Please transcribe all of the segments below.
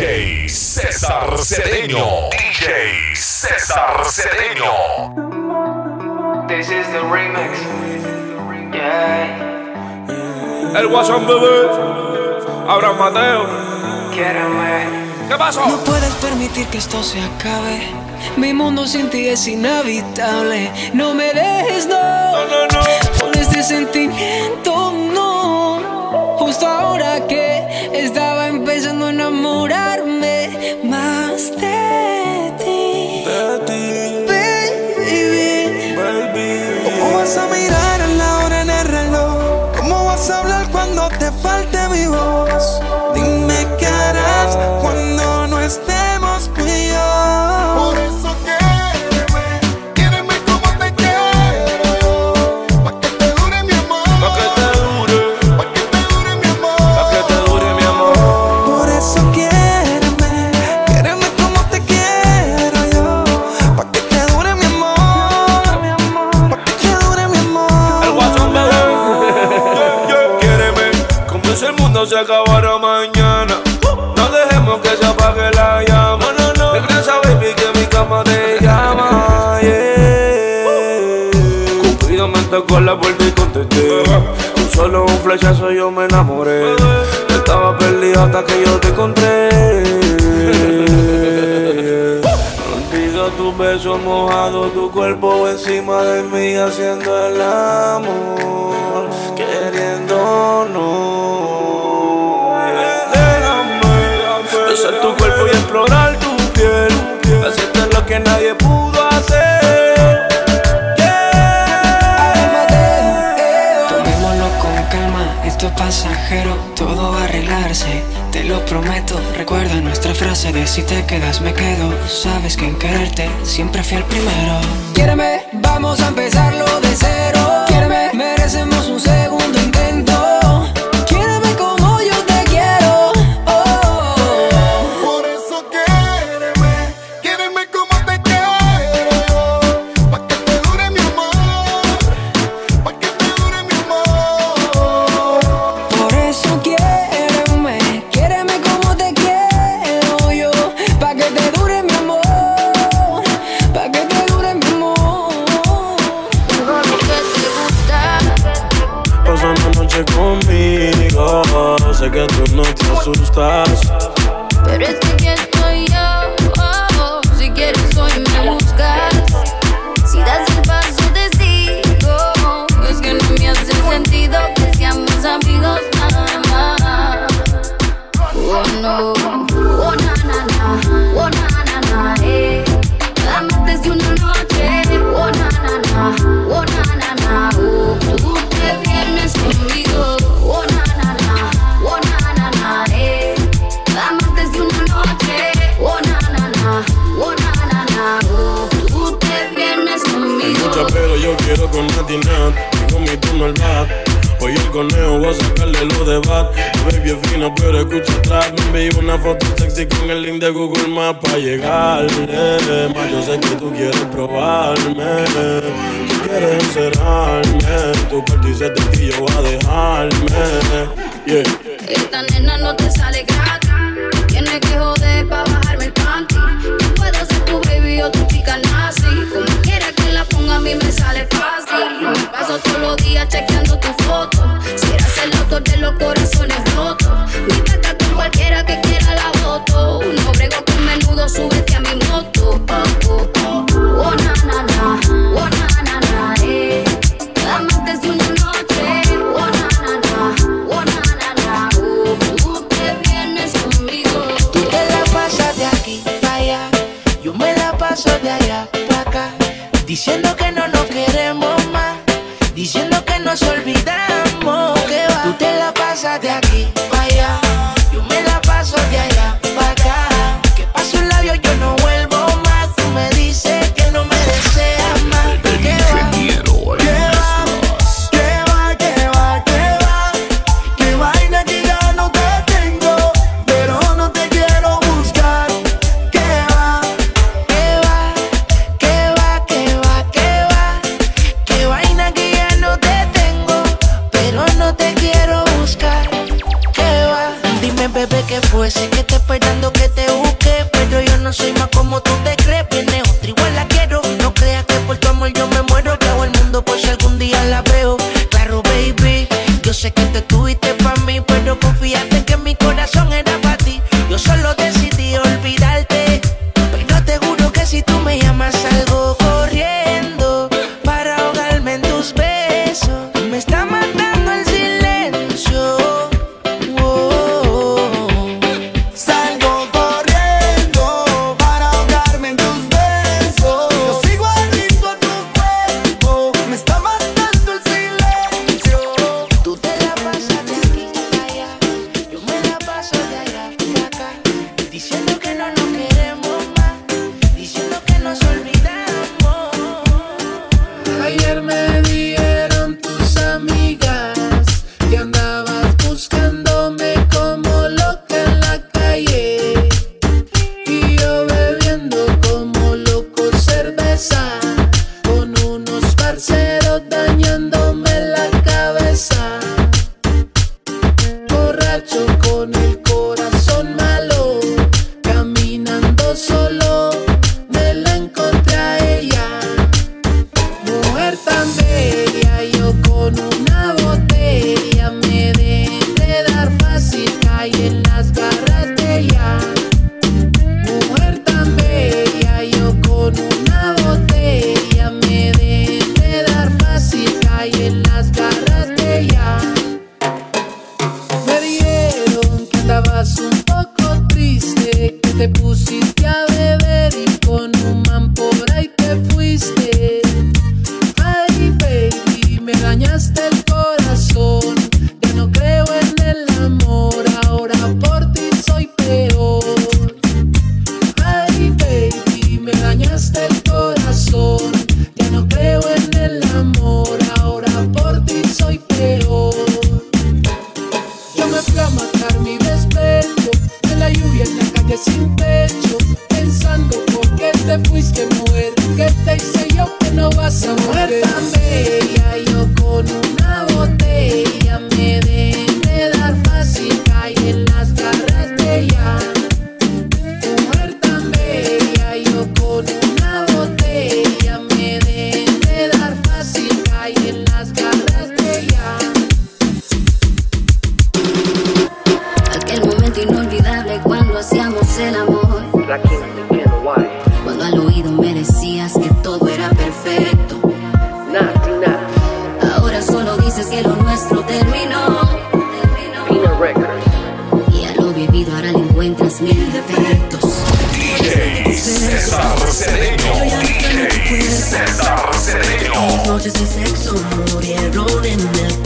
DJ César Cedeño. DJ César Cedeño. This is the remix. Yeah. El Guasón Bebé. Abraham Mateo. ¿Qué pasó? No puedes permitir que esto se acabe. Mi mundo sin ti es inhabitable. No me dejes, no. No, no, no. Con este sentimiento, no. Justo ahora que estaba out that. Cama te llama. Yeah. Cupido me tocó la puerta y contesté. Con solo un flechazo yo me enamoré. Estaba perdido hasta que yo te encontré. Contigo tu beso mojado, tu cuerpo encima de mí haciendo el amor, queriéndonos. Déjame besar tu cuerpo y explorar tu nadie pudo hacer. Tomémoslo con calma, esto es pasajero, todo va a arreglarse, te lo prometo. Recuerda nuestra frase de si te quedas me quedo. Sabes que en quererte siempre fui el primero. Quiéreme, vamos a empezarlo de cero. Quiéreme, merecemos un segundo noche conmigo, sé que tú no te asustas. Pero es que con Nati Nat y con mi turno al bat. Hoy el conejo voy a sacarle lo de bat. La baby es fina, pero escucha atrás. Me envió una foto sexy con el link de Google Maps para llegarle. Yo sé que tú quieres probarme. Tú quieres encerrarme. Tu partice y yo voy a dejarme. Esta nena no te sale gratis. Tienes que joder pa' bajarme el panty. Yo puedo ser tu baby o tu chica nazi. A mí me sale fácil. Paso todos los días chequeando tu foto. Serás el autor de los corazones encuentras mil defectos. DJ César Cedeño, DJ César Cedeño. Noches de sexo murieron en el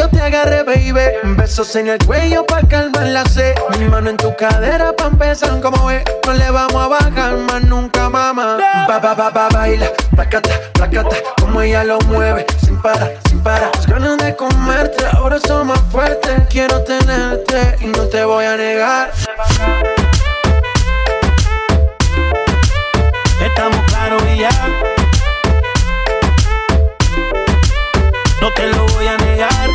yo te agarré, baby. Besos en el cuello pa' calmar la sed. Mi mano en tu cadera pa' empezar, como ve. No le vamos a bajar más nunca, mamá. Ba, ba, ba, ba, baila, placata, placata. Como ella lo mueve, sin para, sin para. Las ganas de comerte, ahora son más fuertes. Quiero tenerte y no te voy a negar. Estamos claros y ya. no te lo voy a negar.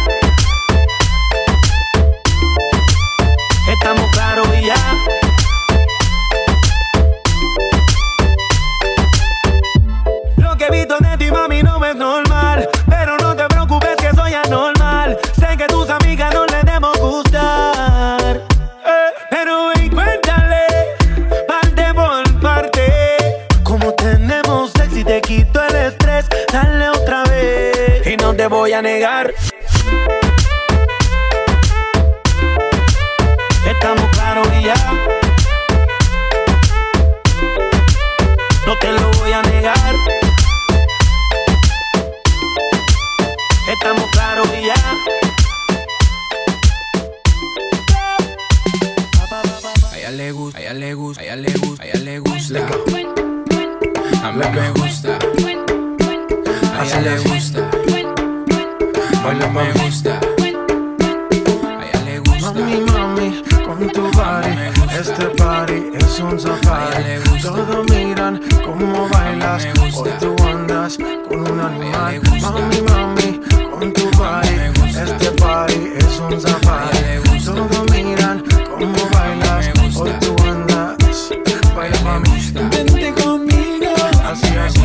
Estamos claros y ya. Lo que he visto de ti, mami, no me no a negar. Estamos claros y ya. No te lo voy a negar. Estamos claros y ya. A ella le gusta, a ella le gusta, a ella le gusta, a ella le gusta. A mí me gusta. A ella le gusta me gusta. Le gusta. Mami, mami, con tu party. Este party es un safari. Todos miran cómo bailas. Hoy tú andas con un animal. Mami, mami, con tu party. Este party es un safari. Todos miran cómo bailas. Hoy tú andas. Baila, mami. Vente conmigo. Así, así.